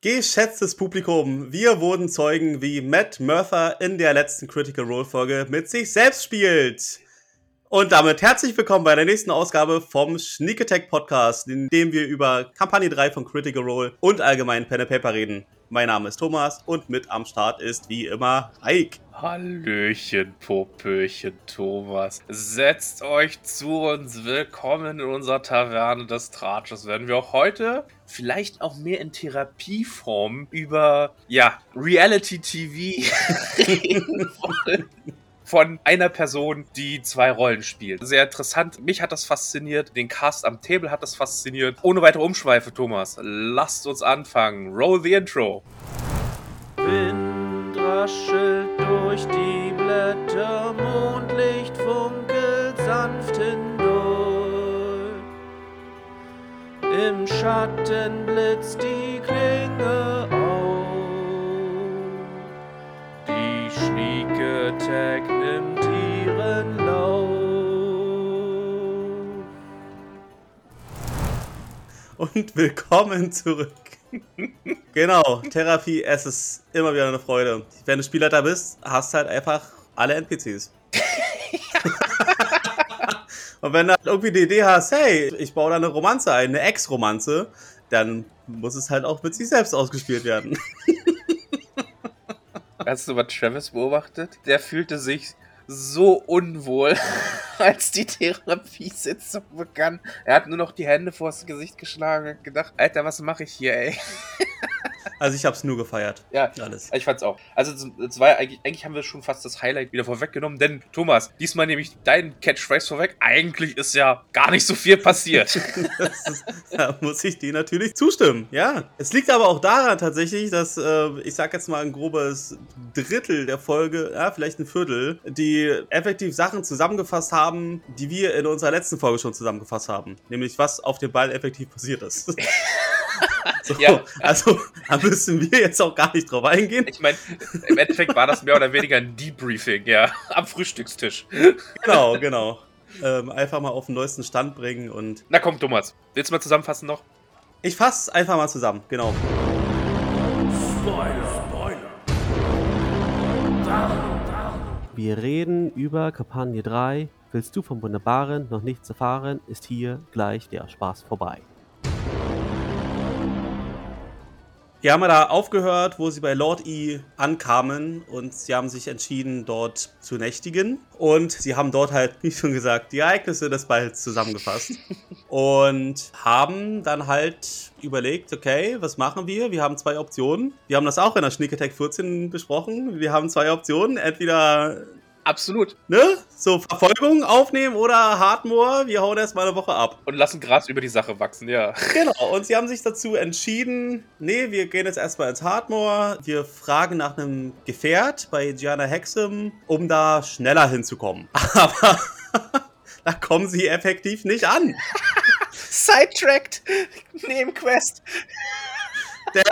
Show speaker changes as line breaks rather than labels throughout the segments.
Geschätztes Publikum, wir wurden Zeugen, wie Matt Murtha in der letzten Critical Role Folge mit sich selbst spielt. Und damit herzlich willkommen bei der nächsten Ausgabe vom Sneak Attack Podcast, in dem wir über Kampagne 3 von Critical Role und allgemein Pen and Paper reden. Mein Name ist Thomas und mit am Start ist wie immer Ike.
Hallöchen, Popöchen, Thomas. Setzt euch zu uns. Willkommen in unserer Taverne des Tratsches. Werden wir auch heute vielleicht auch mehr in Therapieform über, ja, Reality TV reden wollen von einer Person, die zwei Rollen spielt. Sehr interessant. Mich hat das fasziniert. Den Cast am Table hat das fasziniert. Ohne weitere Umschweife, Thomas, lasst uns anfangen. Roll the Intro.
Wind raschelt durch die Blätter, Mondlicht funkelt sanft hindurch. Im Schatten blitzt die Klinge auf. Attack nimmt ihren Lauf.
Und willkommen zurück. genau, Therapie, es ist immer wieder eine Freude. Wenn du Spielleiter bist, hast du halt einfach alle NPCs. Und wenn du halt irgendwie die Idee hast, hey, ich baue da eine Romanze ein, eine Ex-Romanze, dann muss es halt auch mit sich selbst ausgespielt werden.
Hast du mal Travis beobachtet? Der fühlte sich so unwohl, als die Therapiesitzung begann. Er hat nur noch die Hände vors Gesicht geschlagen und gedacht, Alter, was mache ich hier, ey?
Also ich hab's nur gefeiert.
Ja,
Alles.
ich fand's auch. Also es war eigentlich, eigentlich haben wir schon fast das Highlight wieder vorweggenommen, denn Thomas, diesmal nehme ich deinen Catchphrase vorweg. Eigentlich ist ja gar nicht so viel passiert.
Das ist, da muss ich dir natürlich zustimmen. Ja. Es liegt aber auch daran tatsächlich, dass äh, ich sag jetzt mal ein grobes Drittel der Folge, ja, vielleicht ein Viertel, die effektiv Sachen zusammengefasst haben, die wir in unserer letzten Folge schon zusammengefasst haben. Nämlich was auf dem Ball effektiv passiert ist. So,
Ja.
Also, da müssen wir jetzt auch gar nicht drauf eingehen.
ich meine, im Endeffekt war das mehr oder weniger ein Debriefing, ja, am Frühstückstisch.
Genau, genau. Ähm, einfach mal auf den neuesten Stand bringen und
Na komm, Thomas, willst du mal zusammenfassen noch?
ich fasse einfach mal zusammen. Genau.
Wir reden über Kampagne 3. Willst du vom Wunderbaren noch nichts erfahren, ist hier gleich der Spaß vorbei.
Wir haben ja da aufgehört, wo sie bei Lord E ankamen und sie haben sich entschieden, dort zu nächtigen. Und sie haben dort halt, wie schon gesagt, die Ereignisse des Balls zusammengefasst. und haben dann halt überlegt, okay, was machen wir? Wir haben zwei Optionen. Wir haben das auch in der Sneak Attack 14 besprochen. Wir haben zwei Optionen. Entweder
Absolut.
ne, so Verfolgung aufnehmen oder Hardmore, wir hauen erstmal eine Woche ab.
Und lassen Gras über die Sache wachsen, ja.
Genau, und sie haben sich dazu entschieden, nee, wir gehen jetzt erstmal ins Hardmore, wir fragen nach einem Gefährt bei Gianna Hexam, um da schneller hinzukommen. Aber da kommen sie effektiv nicht an.
Sidetracked! Nebenquest!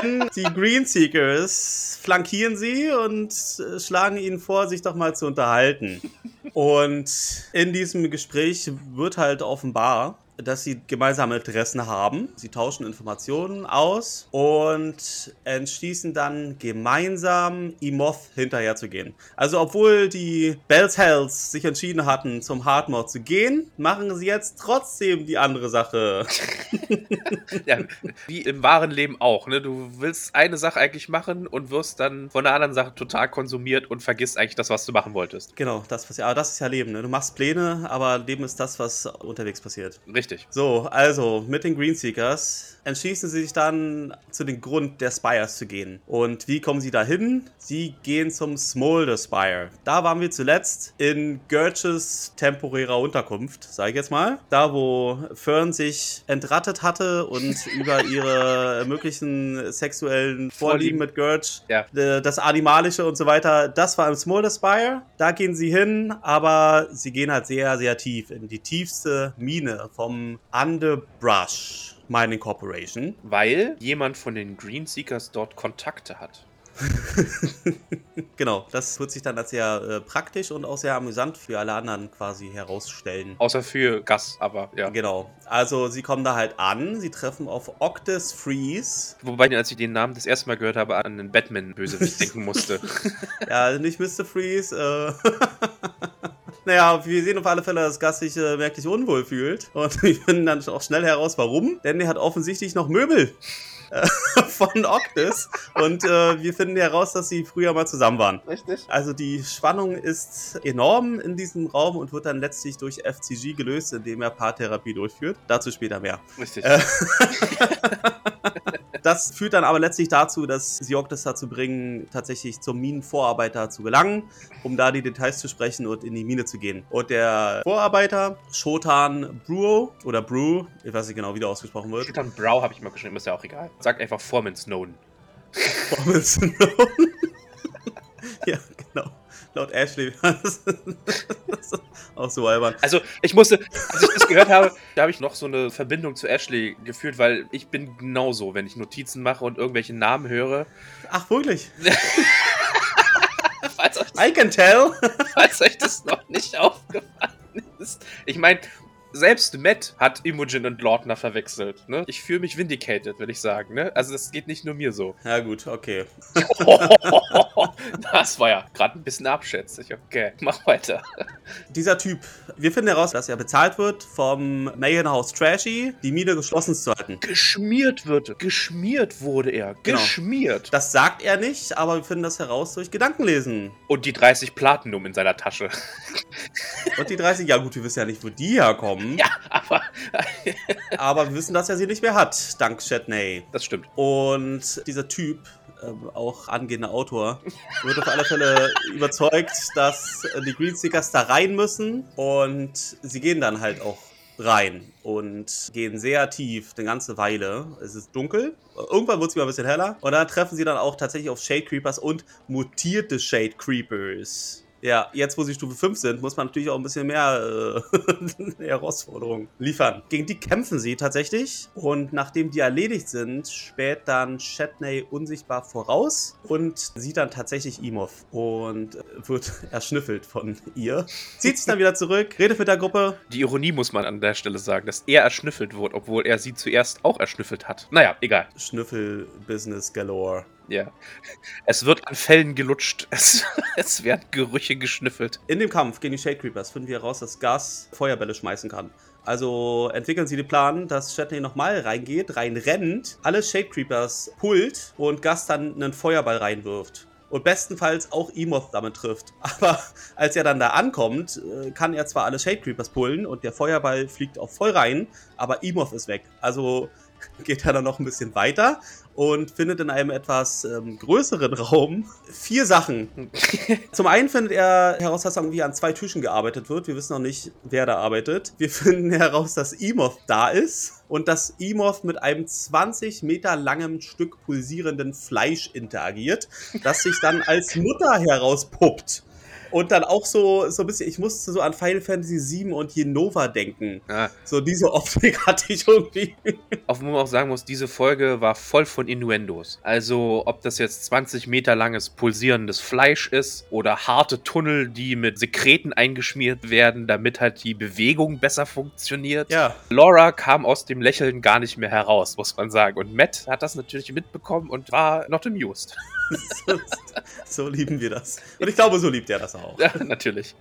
Denn die Greenseekers flankieren sie und äh, schlagen ihnen vor, sich doch mal zu unterhalten. Und in diesem Gespräch wird halt offenbar, dass sie gemeinsame Interessen haben. Sie tauschen Informationen aus und entschließen dann gemeinsam Imoth hinterherzugehen. Also obwohl die Bells Hells sich entschieden hatten, zum Hardmore zu gehen, machen sie jetzt trotzdem die andere Sache.
Ja, wie im wahren Leben auch, ne? Du willst eine Sache eigentlich machen und wirst dann von der anderen Sache total konsumiert und vergisst eigentlich das, was du machen wolltest.
Genau, das was aber das ist ja Leben, ne? Du machst Pläne, aber Leben ist das, was unterwegs passiert.
Richtig.
So, also mit den Greenseekers entschließen sie sich dann zu dem Grund der Spires zu gehen. Und wie kommen sie dahin? Sie gehen zum Smolder Spire. Da waren wir zuletzt in Gurches temporärer Unterkunft, sage ich jetzt mal. Da, wo Fern sich entrattet hatte und über ihre möglichen sexuellen Vorlieben mit Gurch,
Ja.
äh, das Animalische und so weiter, das war im Smolder Spire. Da gehen sie hin, aber sie gehen halt sehr, sehr tief in die tiefste Mine vom Underbrush Mining Corporation.
Weil jemand von den Greenseekers dort Kontakte hat.
genau, das wird sich dann als sehr äh, praktisch und auch sehr amüsant für alle anderen quasi herausstellen.
Außer für Gas, aber ja.
Genau. Also sie kommen da halt an, sie treffen auf Octus Freeze.
Wobei, als ich den Namen das erste Mal gehört habe, an einen Batman-Bösewicht denken musste.
Ja, nicht Mr. Freeze. Äh Naja, wir sehen auf alle Fälle, dass Gus sich äh, merklich unwohl fühlt. Und wir finden dann auch schnell heraus, warum. Denn er hat offensichtlich noch Möbel äh, von Octus. Und äh, wir finden heraus, dass sie früher mal zusammen waren.
Richtig.
Also die Spannung ist enorm in diesem Raum und wird dann letztlich durch FCG gelöst, indem er Paartherapie durchführt. Dazu später mehr.
Richtig.
Äh, Das führt dann aber letztlich dazu, dass sie Octus dazu bringen, tatsächlich zum Minenvorarbeiter zu gelangen, um da die Details zu sprechen und in die Mine zu gehen. Und der Vorarbeiter, Shotan Bruo, oder Brew, ich weiß nicht genau, wie der ausgesprochen wird.
Shotan Brow habe ich mal geschrieben, ist ja auch egal. Sagt einfach Foreman Snowden.
Formel Snowden. ja, genau. Laut Ashley. das auch so albern.
Also, ich musste, als ich das gehört habe, da habe ich noch so eine Verbindung zu Ashley gefühlt, weil ich bin genauso, wenn ich Notizen mache und irgendwelche Namen höre.
Ach, wirklich?
Falls euch,
I can tell.
falls euch das noch nicht aufgefallen ist. Ich meine, selbst Matt hat Imogen und Lautner verwechselt. Ne? Ich fühle mich vindicated, will ich sagen. Ne? Also, das geht nicht nur mir so.
Ja, gut, okay.
das war ja gerade ein bisschen abschätzig. Okay, mach weiter.
Dieser Typ, wir finden heraus, dass er bezahlt wird vom Mayhenhaus Trashy, die Mine geschlossen zu halten.
Geschmiert wird. Geschmiert wurde er.
Genau.
Geschmiert.
Das sagt er nicht, aber wir finden das heraus durch Gedankenlesen.
Und die 30 Platinum in seiner Tasche.
Und die 30, ja gut, wir wissen ja nicht, wo die herkommen,
Ja, aber
aber wir wissen, dass er sie nicht mehr hat, dank Chatney.
das stimmt.
Und dieser Typ, ähm, auch angehender Autor, wird auf alle Fälle überzeugt, dass die Greenseekers da rein müssen. Und sie gehen dann halt auch rein und gehen sehr tief, eine ganze Weile. Es ist dunkel. Irgendwann wird es wieder ein bisschen heller. Und dann treffen sie dann auch tatsächlich auf Shade Creepers und mutierte Shade Creepers. Ja, jetzt wo sie Stufe 5 sind, muss man natürlich auch ein bisschen mehr äh, Herausforderungen liefern. Gegen die kämpfen sie tatsächlich. Und nachdem die erledigt sind, späht dann Shatney unsichtbar voraus und sieht dann tatsächlich Imov und wird erschnüffelt von ihr. Zieht sich dann wieder zurück, redet mit der Gruppe.
Die Ironie muss man an der Stelle sagen, dass er erschnüffelt wurde, obwohl er sie zuerst auch erschnüffelt hat. Naja, egal.
Schnüffel-Business galore.
Ja. Es wird an Fällen gelutscht. Es, es werden Gerüche geschnüffelt.
In dem Kampf gegen die Shade Creepers finden wir heraus, dass Gas Feuerbälle schmeißen kann. Also entwickeln sie den Plan, dass Shatney nochmal reingeht, reinrennt, alle Shade Creepers pullt und Gas dann einen Feuerball reinwirft. Und bestenfalls auch Emoth damit trifft. Aber als er dann da ankommt, äh, kann er zwar alle Shade Creepers pullen und der Feuerball fliegt auch voll rein, aber Emoth ist weg. Also geht er dann noch ein bisschen weiter und findet in einem etwas ähm, größeren Raum vier Sachen. Zum einen findet er heraus, dass irgendwie an zwei Tischen gearbeitet wird. Wir wissen noch nicht, wer da arbeitet. Wir finden heraus, dass Emoth da ist und dass Emoth mit einem 20 Meter langen Stück pulsierenden Fleisch interagiert, das sich dann als Mutter herauspuppt. Und dann auch so, so ein bisschen, ich musste so an Final Fantasy VII und Jenova denken.
Ja.
So diese Optik hatte ich irgendwie.
Auf wo man auch sagen muss, diese Folge war voll von Innuendos. Also, ob das jetzt 20 Meter langes pulsierendes Fleisch ist oder harte Tunnel, die mit Sekreten eingeschmiert werden, damit halt die Bewegung besser funktioniert.
Ja,
Laura kam aus dem Lächeln gar nicht mehr heraus, muss man sagen. Und Matt hat das natürlich mitbekommen und war not amused.
so, so lieben wir das. Und ich glaube, so liebt er das auch.
Ja, natürlich.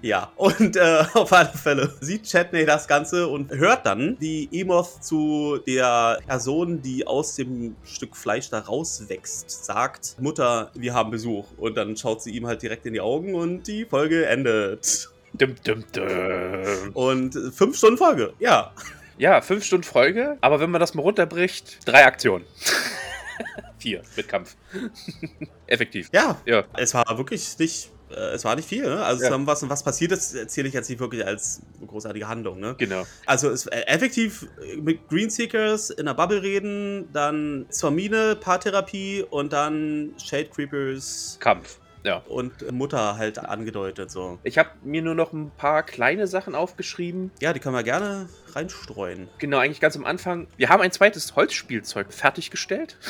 Ja, und äh, auf alle Fälle sieht Chatney das Ganze und hört dann, wie Emoth zu der Person, die aus dem Stück Fleisch da rauswächst, sagt, Mutter, wir haben Besuch. Und dann schaut sie ihm halt direkt in die Augen und die Folge endet.
Dum, dum, dum.
Und fünf Stunden Folge, ja.
Ja, fünf Stunden Folge, aber wenn man das mal runterbricht, drei Aktionen. Vier mit Kampf. Effektiv.
Ja,
Ja.
es war wirklich nicht, äh, es war nicht viel, ne? Also
Ja.
was, was passiert ist, erzähle ich jetzt nicht wirklich als großartige Handlung, ne?
Genau.
Also es, äh, effektiv äh, mit Greenseekers in der Bubble reden, dann zur Mine, Paartherapie und dann Shade Creepers
Kampf. Ja.
und Mutter halt angedeutet. So.
Ich habe mir nur noch ein paar kleine Sachen aufgeschrieben.
Ja, die können wir gerne reinstreuen.
Genau, eigentlich ganz am Anfang. Wir haben ein zweites Holzspielzeug fertiggestellt.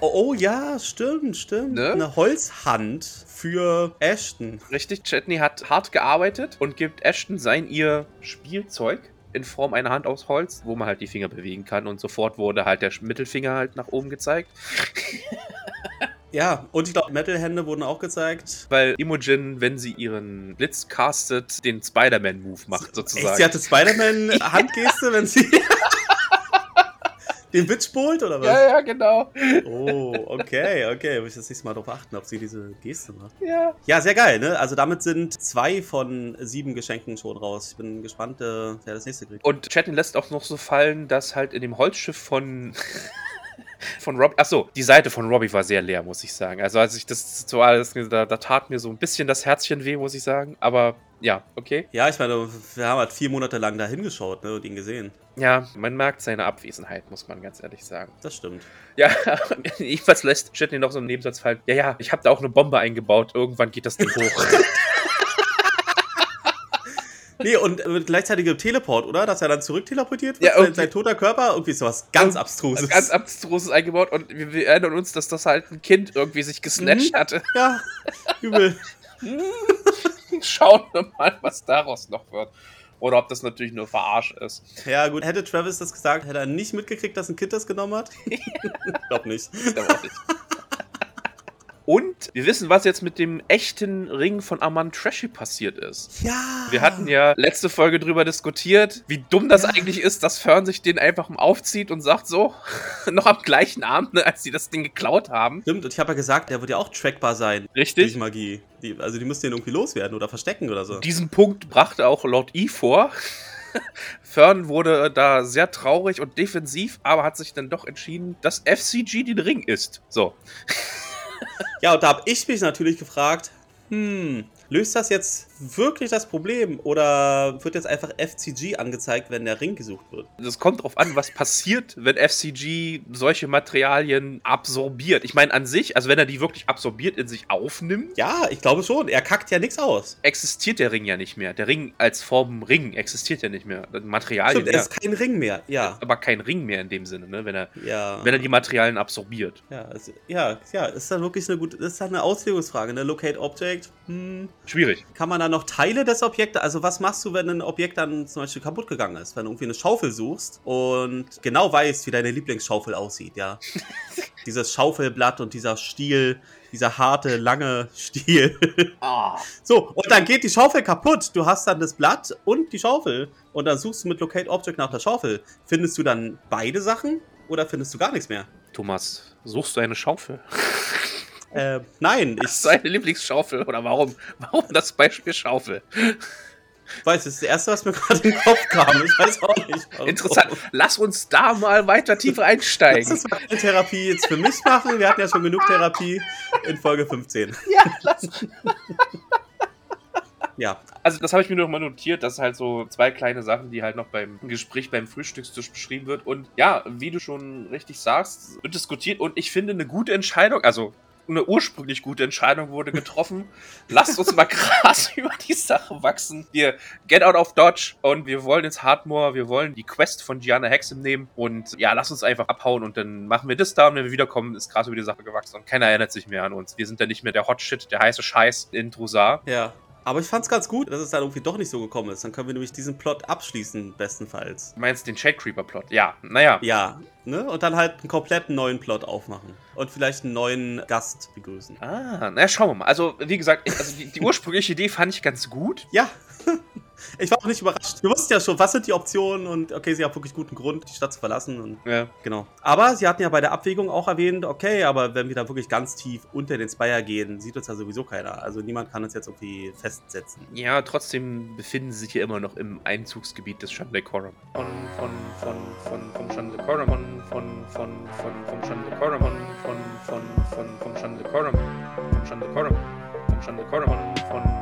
Oh, oh ja, stimmt, stimmt.
Ne?
Eine Holzhand für Ashton.
Richtig, Chetney hat hart gearbeitet und gibt Ashton sein ihr Spielzeug in Form einer Hand aus Holz, wo man halt die Finger bewegen kann und sofort wurde halt der Mittelfinger halt nach oben gezeigt.
Ja, und ich glaube, Metal-Hände wurden auch gezeigt.
Weil Imogen, wenn sie ihren Blitz castet, den Spider-Man-Move macht
Echt,
sozusagen.
sie hatte Spider-Man-Handgeste, wenn sie den Witz bohlt, oder was?
ja, ja, genau.
Oh, okay, okay. Muss ich das nächste Mal darauf achten, ob sie diese Geste macht.
Ja.
Ja, sehr geil, ne? Also damit sind zwei von sieben Geschenken schon raus. Ich bin gespannt, äh, wer das nächste kriegt.
Und Chetney lässt auch noch so fallen, dass halt in dem Holzschiff von. Von Robbie. Achso, die Seite von Robbie war sehr leer, muss ich sagen. Also, als ich das so alles. Da, da tat mir so ein bisschen das Herzchen weh, muss ich sagen. Aber ja, okay.
Ja, ich meine, wir haben halt vier Monate lang da hingeschaut ne, und ihn gesehen.
Ja, man merkt seine Abwesenheit, muss man ganz ehrlich sagen.
Das stimmt.
Ja, jedenfalls lässt Chetney noch so einen Nebensatz fallen. Ja, ja, ich habe da auch eine Bombe eingebaut. Irgendwann geht das Ding hoch.
Nee, und äh, mit gleichzeitigem Teleport, oder? Dass er dann zurück teleportiert wird?
Ja,
sein,
irgendwie-
sein toter Körper? Irgendwie sowas ganz Abstruses.
Ganz abstruses eingebaut und wir, wir erinnern uns, dass das halt ein Kind irgendwie sich gesnatcht
Mhm.
hatte.
ja, übel.
Schauen wir mal, was daraus noch wird. Oder ob das natürlich nur Verarsch ist.
Ja, gut. Hätte Travis das gesagt, hätte er nicht mitgekriegt, dass ein Kind das genommen hat? Glaub nicht.
Der war nicht. Und wir wissen, was jetzt mit dem echten Ring von Amon Trashy passiert ist.
Ja.
Wir hatten ja letzte Folge drüber diskutiert, wie dumm das eigentlich ist, dass Fern sich den einfach aufzieht und sagt so, noch am gleichen Abend, ne, als sie das Ding geklaut haben.
Stimmt, und ich habe ja gesagt, der wird ja auch trackbar sein. Durch
Richtig?
Magie. Die, also die müssten den irgendwie loswerden oder verstecken oder so.
Diesen Punkt brachte auch Lord E vor. Fern wurde da sehr traurig und defensiv, aber hat sich dann doch entschieden, dass FCG den Ring ist. So.
Ja, und da habe ich mich natürlich gefragt, hm, löst das jetzt wirklich das Problem oder wird jetzt einfach FCG angezeigt, wenn der Ring gesucht wird?
Das kommt drauf an, was passiert, wenn FCG solche Materialien absorbiert. Ich meine, an sich, also wenn er die wirklich absorbiert in sich aufnimmt,
Ja, ich glaube schon. Er kackt ja nichts aus.
existiert der Ring ja nicht mehr. Der Ring als Form Ring existiert ja nicht mehr. Das Materialien,
Stimmt, er ist kein Ring mehr. Ja,
aber kein Ring mehr in dem Sinne, ne? wenn, er,
ja.
wenn er die Materialien absorbiert.
ja, also, ja, ja, ist dann wirklich eine gute, ist dann eine Auslegungsfrage, ne? Locate Object, hm,
Schwierig.
kann man da noch Teile des Objektes, also was machst du, wenn ein Objekt dann zum Beispiel kaputt gegangen ist? Wenn du irgendwie eine Schaufel suchst und genau weißt, wie deine Lieblingsschaufel aussieht, ja. Dieses Schaufelblatt und dieser Stiel, dieser harte, lange Stiel.
Ah.
So, und dann geht die Schaufel kaputt. Du hast dann das Blatt und die Schaufel. Und dann suchst du mit Locate Object nach der Schaufel. Findest du dann beide Sachen oder findest du gar nichts mehr?
Thomas, suchst du eine Schaufel?
Äh, nein,
Das ist
ich
deine Lieblingsschaufel oder warum? Warum das Beispiel Schaufel?
weiß, das ist das Erste, was mir gerade in den Kopf kam. Ich weiß auch nicht. warum.
Interessant. Lass uns da mal weiter tiefer
Lass
einsteigen.
uns mal eine Therapie jetzt für mich machen. Wir hatten ja schon genug Therapie in Folge 15.
Ja, lass.
Ja,
Also das habe ich mir noch mal notiert, dass halt so zwei kleine Sachen, die halt noch beim Gespräch beim Frühstückstisch beschrieben wird. Und ja, wie du schon richtig sagst, wird diskutiert und ich finde eine gute Entscheidung, also eine ursprünglich gute Entscheidung wurde getroffen. Lasst uns mal krass über die Sache wachsen. Wir get out of Dodge und wir wollen ins Hardmore, wir wollen die Quest von Gianna Hexem nehmen und ja, lass uns einfach abhauen und dann machen wir das da und wenn wir wiederkommen, ist krass über die Sache gewachsen und keiner erinnert sich mehr an uns. Wir sind dann nicht mehr der Hot Shit, der heiße Scheiß in Trusar.
ja. Aber ich fand's ganz gut, dass es dann irgendwie doch nicht so gekommen ist. Dann können wir nämlich diesen Plot abschließen, bestenfalls.
Du meinst den Shade Creeper Plot? Ja, naja.
Ja, ne? Und dann halt einen kompletten neuen Plot aufmachen. Und vielleicht einen neuen Gast begrüßen.
Ah, na schauen wir mal. Also, wie gesagt, ich, also die, die ursprüngliche Idee fand ich ganz gut.
Ja. Ich war auch nicht überrascht. Wir wussten ja schon, was sind die Optionen und okay, sie haben wirklich guten Grund, die Stadt zu verlassen und
Ja.
genau. Aber sie hatten ja bei der Abwägung auch erwähnt, okay, aber wenn wir da wirklich ganz tief unter den Spire gehen, sieht uns ja sowieso keiner. Also niemand kann uns jetzt irgendwie festsetzen.
Ja, trotzdem befinden sie sich hier immer noch im Einzugsgebiet des Shandecorum. Von, von, von, von, vom Shandecorum, von, von, von, vom Shandecorum, von, von, von, vom Shandecorum, vom Shandecorum, vom Shandecorum, von, von,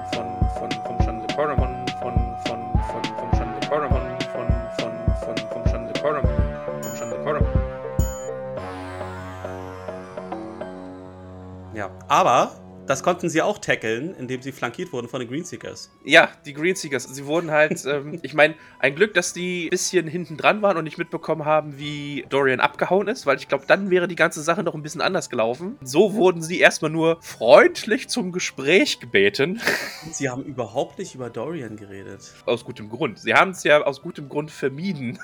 Ja. Aber Das konnten sie auch tackeln, indem sie flankiert wurden von den Greenseekers.
Ja, die Greenseekers. Sie wurden halt, ähm, ich meine, ein Glück, dass die ein bisschen hinten dran waren und nicht mitbekommen haben, wie Dorian abgehauen ist, weil ich glaube, dann wäre die ganze Sache noch ein bisschen anders gelaufen. So wurden sie erstmal nur freundlich zum Gespräch gebeten.
Sie haben überhaupt nicht über Dorian geredet.
Aus gutem Grund. Sie haben es ja aus gutem Grund vermieden.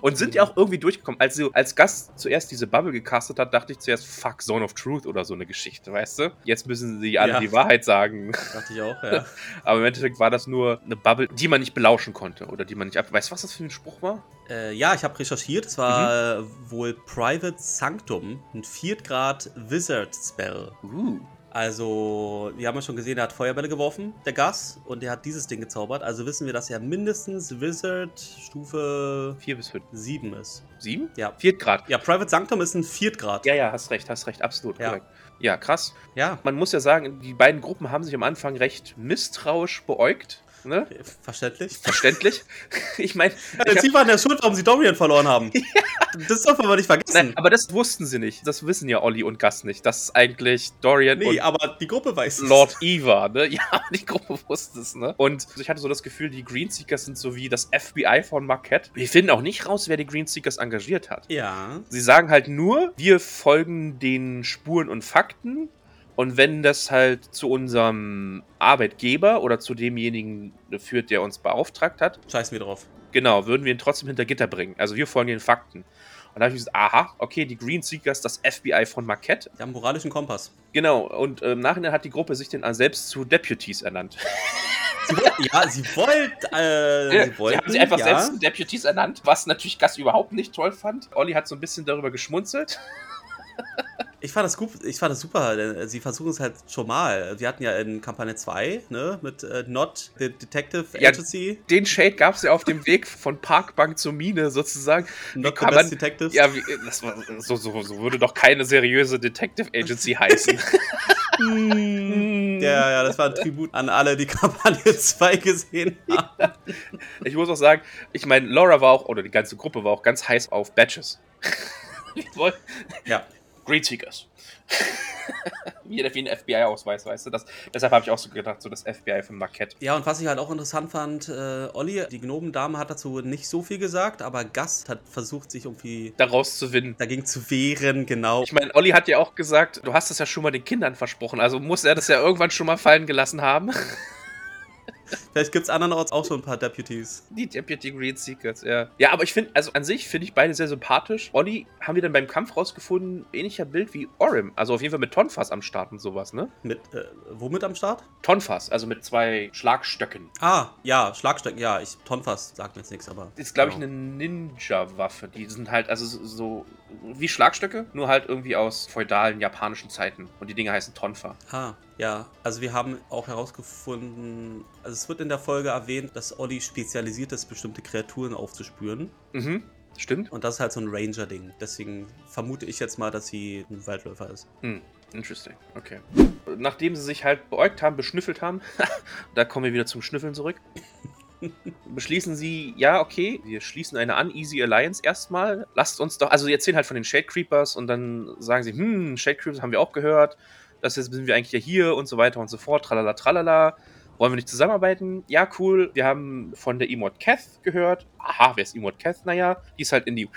Und sind ja auch irgendwie durchgekommen. Als sie als Gast zuerst diese Bubble gecastet hat, dachte ich zuerst, fuck, Zone of Truth oder so eine Geschichte, weißt du? Jetzt müssen sie alle
Ja.
die Wahrheit sagen.
Dachte ich auch, ja.
Aber im Endeffekt war das nur eine Bubble, die man nicht belauschen konnte oder die man nicht ab. Weißt du, was das für ein Spruch war?
Äh, ja, ich habe recherchiert. Es war äh, wohl Private Sanctum, ein Viertgrad Wizard Spell.
Uh.
Also, wir haben ja schon gesehen, er hat Feuerbälle geworfen, der Gas, und er hat dieses Ding gezaubert. Also wissen wir, dass er mindestens Wizard Stufe
Vier bis fünf.
7 ist.
Sieben?
Ja.
Viertgrad.
Ja, Private Sanctum ist ein Viertgrad.
Ja, ja, hast recht, hast recht, absolut
Ja.
korrekt. Ja, krass.
Ja,
Man muss ja sagen, die beiden Gruppen haben sich am Anfang recht misstrauisch beäugt. Ne?
verständlich.
Verständlich. ich meine,
Ja, sie waren ja schuld, warum sie Dorian verloren haben. Das dürfen wir nicht vergessen.
Nein, aber das wussten sie nicht. Das wissen ja Olli und Gus nicht. Das ist eigentlich Dorian
nee,
und
aber die Gruppe weiß es.
Lord Eva, ne? Ja, die Gruppe wusste es, ne? Und ich hatte so das Gefühl, die Greenseekers sind so wie das FBI von Marquette. Wir finden auch nicht raus, wer die Greenseekers engagiert hat.
Ja.
Sie sagen halt nur, wir folgen den Spuren und Fakten. Und wenn das halt zu unserem Arbeitgeber oder zu demjenigen führt, der uns beauftragt hat,
Scheißen wir drauf.
genau, würden wir ihn trotzdem hinter Gitter bringen. Also wir folgen den Fakten. Und da habe ich gesagt, aha, okay, die Greenseekers, das FBI von Marquette.
Die haben moralischen Kompass.
Genau, und äh, im Nachhinein hat die Gruppe sich dann selbst zu Deputies ernannt.
Sie wollten, ja, sie wollt, äh, sie wollten,
haben sie einfach
ja.
selbst zu Deputies ernannt, was natürlich Gas überhaupt nicht toll fand. Olli hat so ein bisschen darüber geschmunzelt.
Ich fand das gut, ich fand das super, denn sie versuchen es halt schon mal. Wir hatten ja in Kampagne 2, ne, mit äh, Not the Detective
Ja,
Agency,
Den Shade gab es ja auf dem Weg von Parkbank zur Mine sozusagen.
Not the
man-
Detectives.
Ja, wie, das war, so, so, so würde doch keine seriöse Detective Agency heißen.
Ja, ja, das war ein Tribut an alle, die Kampagne 2 gesehen haben.
Ich muss auch sagen, ich meine, Laura war auch, oder die ganze Gruppe war auch ganz heiß auf Badges. Voll.
Ja.
Great Seekers. wie, wie ein FBI-Ausweis, weißt du? Das, deshalb habe ich auch so gedacht, so das FBI von Marquette.
Ja, und was ich halt auch interessant fand, äh, Olli, die Gnomendame hat dazu nicht so viel gesagt, aber Gast hat versucht, sich irgendwie
Daraus zu gewinnen.
dagegen zu wehren, genau.
Ich meine, Olli hat ja auch gesagt, du hast das ja schon mal den Kindern versprochen, also muss er das ja irgendwann schon mal fallen gelassen haben.
Vielleicht gibt es andernorts auch schon ein paar Deputies.
Die Deputy Green Seekers, ja. Ja, aber ich finde, also an sich finde ich beide sehr sympathisch. Olli haben wir dann beim Kampf rausgefunden, ähnlicher Bild wie Orim. Also auf jeden Fall mit Tonfass am Start und sowas, ne?
Mit, äh, womit am Start?
Tonfass, also mit zwei Schlagstöcken.
Ah, ja, Schlagstöcken, ja, ich, Tonfass sagt mir jetzt nichts, aber.
Das ist, glaube ich,
genau.
eine Ninja-Waffe. Die sind halt, also so- so wie Schlagstöcke, nur halt irgendwie aus feudalen japanischen Zeiten. Und die Dinge heißen Tonfa.
Ah, ja. Also wir haben auch herausgefunden, also es wird in der Folge erwähnt, dass Olli spezialisiert ist, bestimmte Kreaturen aufzuspüren.
Mhm, stimmt.
Und das ist halt so ein Ranger-Ding. Deswegen vermute ich jetzt mal, dass sie ein Waldläufer ist.
Hm, interesting. Okay. Nachdem sie sich halt beäugt haben, beschnüffelt haben, da kommen wir wieder zum Schnüffeln zurück. Beschließen sie, ja, okay, wir schließen eine Uneasy Alliance erstmal. Lasst uns doch, also sie erzählen halt von den Shade Creepers und dann sagen sie, hm, Shade Creepers haben wir auch gehört. Das jetzt sind wir eigentlich ja hier und so weiter und so fort. Tralala, tralala. Wollen wir nicht zusammenarbeiten? Ja, cool. Wir haben von der Emot Keth gehört. Aha, wer ist Emot Keth? Naja, die ist halt in die,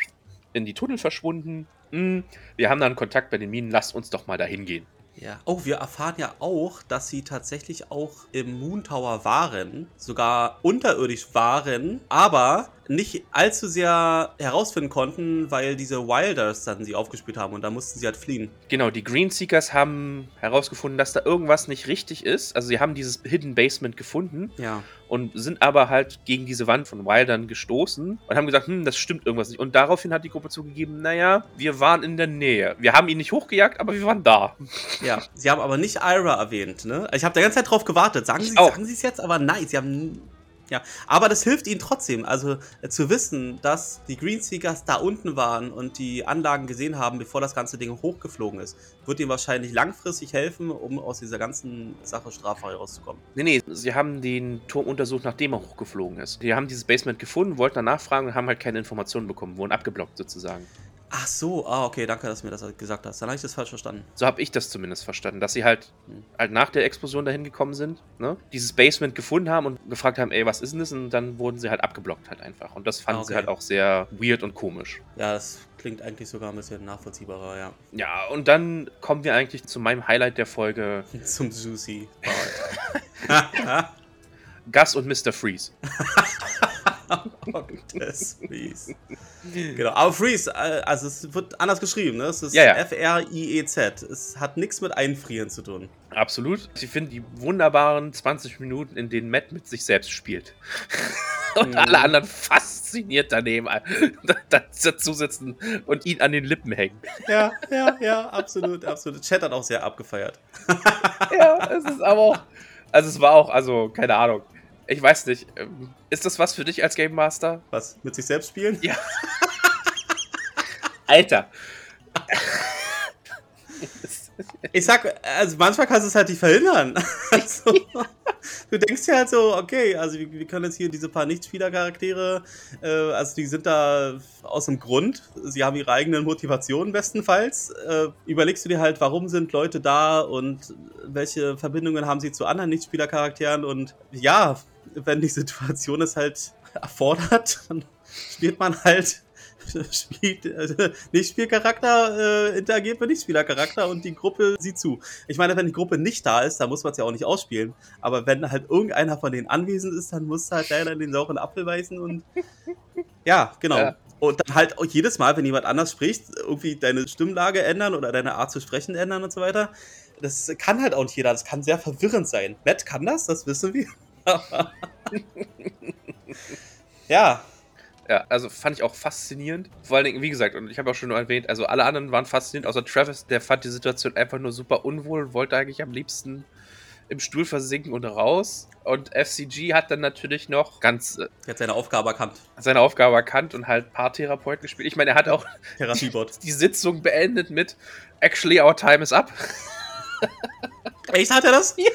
in die Tunnel verschwunden. Hm, wir haben dann Kontakt bei den Minen. Lasst uns doch mal dahin gehen.
Ja. Oh, wir erfahren ja auch, dass sie tatsächlich auch im Moon Tower waren, sogar unterirdisch waren, aber nicht allzu sehr herausfinden konnten, weil diese Wilders dann sie aufgespielt haben und da mussten sie halt fliehen.
Genau, die Greenseekers haben herausgefunden, dass da irgendwas nicht richtig ist. Also sie haben dieses Hidden Basement gefunden
Ja.
und sind aber halt gegen diese Wand von Wildern gestoßen und haben gesagt, hm, das stimmt irgendwas nicht. Und daraufhin hat die Gruppe zugegeben, naja, wir waren in der Nähe. Wir haben ihn nicht hochgejagt, aber wir waren da.
Ja, sie haben aber nicht Ira erwähnt, ne? Ich habe die ganze Zeit drauf gewartet. Sagen sie sagen sie es jetzt, aber nein, sie haben ja, aber das hilft ihnen trotzdem, also äh, zu wissen, dass die Greenseekers da unten waren und die Anlagen gesehen haben, bevor das ganze Ding hochgeflogen ist, wird ihnen wahrscheinlich langfristig helfen, um aus dieser ganzen Sache straffrei rauszukommen.
Nee, nee, sie haben den Turm untersucht, nachdem er hochgeflogen ist. Die haben dieses Basement gefunden, wollten danach fragen und haben halt keine Informationen bekommen, wurden abgeblockt sozusagen.
Ach so, ah, okay, danke, dass du mir das gesagt hast. Dann habe ich das falsch verstanden.
So habe ich das zumindest verstanden, dass sie halt, halt nach der Explosion dahin gekommen sind, ne? dieses Basement gefunden haben und gefragt haben, ey, was ist denn das? Und dann wurden sie halt abgeblockt halt einfach. Und das fanden
Ah, okay.
sie halt auch sehr weird und komisch.
Ja, das klingt eigentlich sogar ein bisschen nachvollziehbarer, ja.
Ja, und dann kommen wir eigentlich zu meinem Highlight der Folge,
Zum Part.
Gus und Mr. Freeze.
Octus Freeze. Genau, aber Freeze, äh, also es wird anders geschrieben, ne? Es ist
Ja, ja.
F-R-I-E-Z. Es hat nichts mit Einfrieren zu tun.
Absolut. Ich finde die wunderbaren 20 Minuten, in denen Matt mit sich selbst spielt. und
Mhm.
alle anderen fasziniert daneben da- dazu sitzen und ihn an den Lippen hängen.
Ja, ja, ja, absolut, absolut. Chat hat auch sehr abgefeiert.
ja, es ist aber auch. Also, es war auch, also, keine Ahnung. Ich weiß nicht. ähm, Ist das was für dich als Game Master?
Was? Mit sich selbst spielen?
Ja. Alter.
Ich sag, also manchmal kannst du es halt nicht verhindern. Also, du denkst ja halt so, okay, also wir, wir können jetzt hier diese paar Nichtspieler-Charaktere, äh, also die sind da aus dem Grund, sie haben ihre eigenen Motivationen bestenfalls. Äh, überlegst du dir halt, warum sind Leute da und welche Verbindungen haben sie zu anderen Nichtspieler-Charakteren und ja, wenn die Situation es halt erfordert, dann spielt man halt spielt, äh, Nicht-Spielcharakter äh, interagiert mit Nicht-Spieler-Charakter und die Gruppe sieht zu. Ich meine, wenn die Gruppe nicht da ist, dann muss man es ja auch nicht ausspielen. Aber wenn halt irgendeiner von denen anwesend ist, dann musst du halt leider in den sauren Apfel beißen und ja, genau.
Ja.
Und dann halt auch jedes Mal, wenn jemand anders spricht, irgendwie deine Stimmlage ändern oder deine Art zu sprechen ändern und so weiter. Das kann halt auch nicht jeder. Das kann sehr verwirrend sein. Matt kann das, das wissen wir. ja,
Ja, also fand ich auch faszinierend. Vor allen Dingen, wie gesagt, und ich habe auch schon erwähnt, also alle anderen waren faszinierend, außer Travis, der fand die Situation einfach nur super unwohl und wollte eigentlich am liebsten im Stuhl versinken und raus. Und FCG hat dann natürlich noch ganz äh,
er hat seine Aufgabe erkannt.
seine Aufgabe erkannt und halt Paartherapeut gespielt. Ich meine, er hat auch
Therapiebot.
die Sitzung beendet mit Actually, our time is up.
Echt hat er das?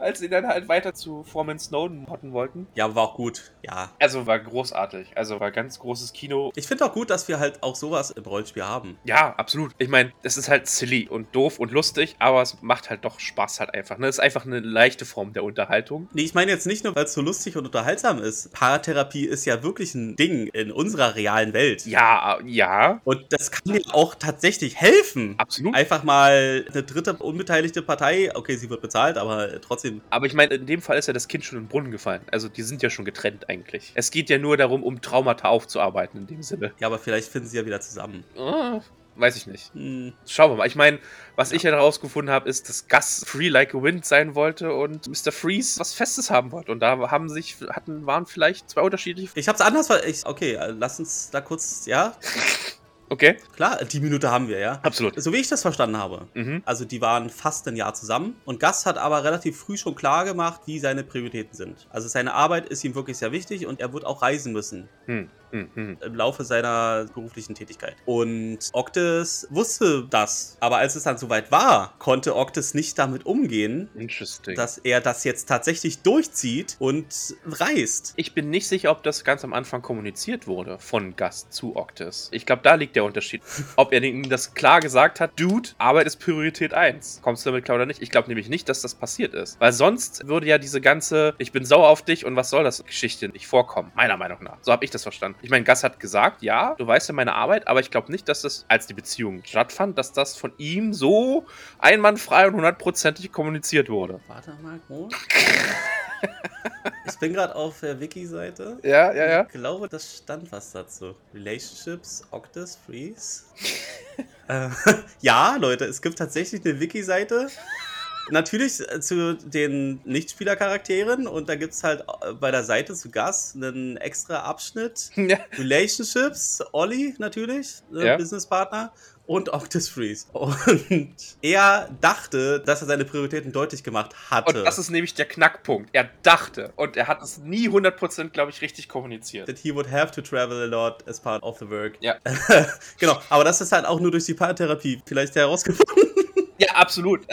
Als sie dann halt weiter zu Foreman Snowden hotten wollten.
Ja, war auch gut. Ja.
Also war großartig. Also war ganz großes Kino.
Ich finde auch gut, dass wir halt auch sowas im Rollenspiel haben.
Ja, absolut. Ich meine, es ist halt silly und doof und lustig, aber es macht halt doch Spaß halt einfach. Ne? Es ist einfach eine leichte Form der Unterhaltung.
Nee, ich meine jetzt nicht nur, weil es so lustig und unterhaltsam ist. Paartherapie ist ja wirklich ein Ding in unserer realen Welt.
Ja, ja,
Und das kann dir auch tatsächlich helfen.
absolut.
Einfach mal eine dritte unbeteiligte Partei, okay, sie wird bezahlt, aber trotzdem.
Aber ich meine, in dem Fall ist ja das Kind schon in den Brunnen gefallen. Also die sind ja schon getrennt eigentlich. Es geht ja nur darum, um Traumata aufzuarbeiten in dem Sinne.
Ja, aber vielleicht finden sie ja wieder zusammen.
Ah, weiß ich nicht.
Hm,
Schauen wir mal. Ich meine, was ich ja herausgefunden habe, ist, dass Gus free like a wind sein wollte und Mr. Freeze was Festes haben wollte. Und da haben sich, hatten, waren vielleicht zwei unterschiedliche.
ich hab's anders ver ich, Okay, äh, lass uns da kurz, ja,
Okay,
klar, die Minute haben wir, ja.
absolut.
So wie ich das verstanden habe.
Mhm.
Also die waren fast ein Jahr zusammen und Gus hat aber relativ früh schon klar gemacht, wie seine Prioritäten sind. Also seine Arbeit ist ihm wirklich sehr wichtig und er wird auch reisen müssen
Hm, hm, hm.
im Laufe seiner beruflichen Tätigkeit. Und Octis wusste das, aber als es dann soweit war, konnte Octis nicht damit umgehen,
Interesting.
dass er das jetzt tatsächlich durchzieht und reist.
ich bin nicht sicher, ob das ganz am Anfang kommuniziert wurde von Gus zu Octis. Ich glaube, da liegt der Unterschied. Ob er ihm das klar gesagt hat, Dude, Arbeit ist Priorität 1. Kommst du damit klar oder nicht? Ich glaube nämlich nicht, dass das passiert ist. Weil sonst würde ja diese ganze Ich bin sauer auf dich und was soll das Geschichte nicht vorkommen. Meiner Meinung nach. So habe ich das verstanden. Ich meine, Gus hat gesagt, ja, du weißt ja meine Arbeit, aber ich glaube nicht, dass das, als die Beziehung stattfand, dass das von ihm so einwandfrei und hundertprozentig kommuniziert wurde.
Warte mal, wo? Ich bin gerade auf der Wiki-Seite.
Ja, ja, ja.
Ich glaube, das stand was dazu. Relationships, Octus, Freeze. äh, ja, Leute, es gibt tatsächlich eine Wiki-Seite. Natürlich äh, zu den Nichtspielercharakteren und da gibt es halt äh, bei der Seite zu Gas einen extra Abschnitt.
Ja.
Relationships, Olli natürlich, äh,
Ja.
Businesspartner und Octus Freeze. Und er dachte, dass er seine Prioritäten deutlich gemacht hatte.
Und das ist nämlich der Knackpunkt. Er dachte und er hat es nie 100%, glaube ich, richtig kommuniziert.
that he would have to travel a lot as part of the work.
Ja.
genau, aber das ist halt auch nur durch die Paartherapie vielleicht herausgefunden.
Ja, absolut.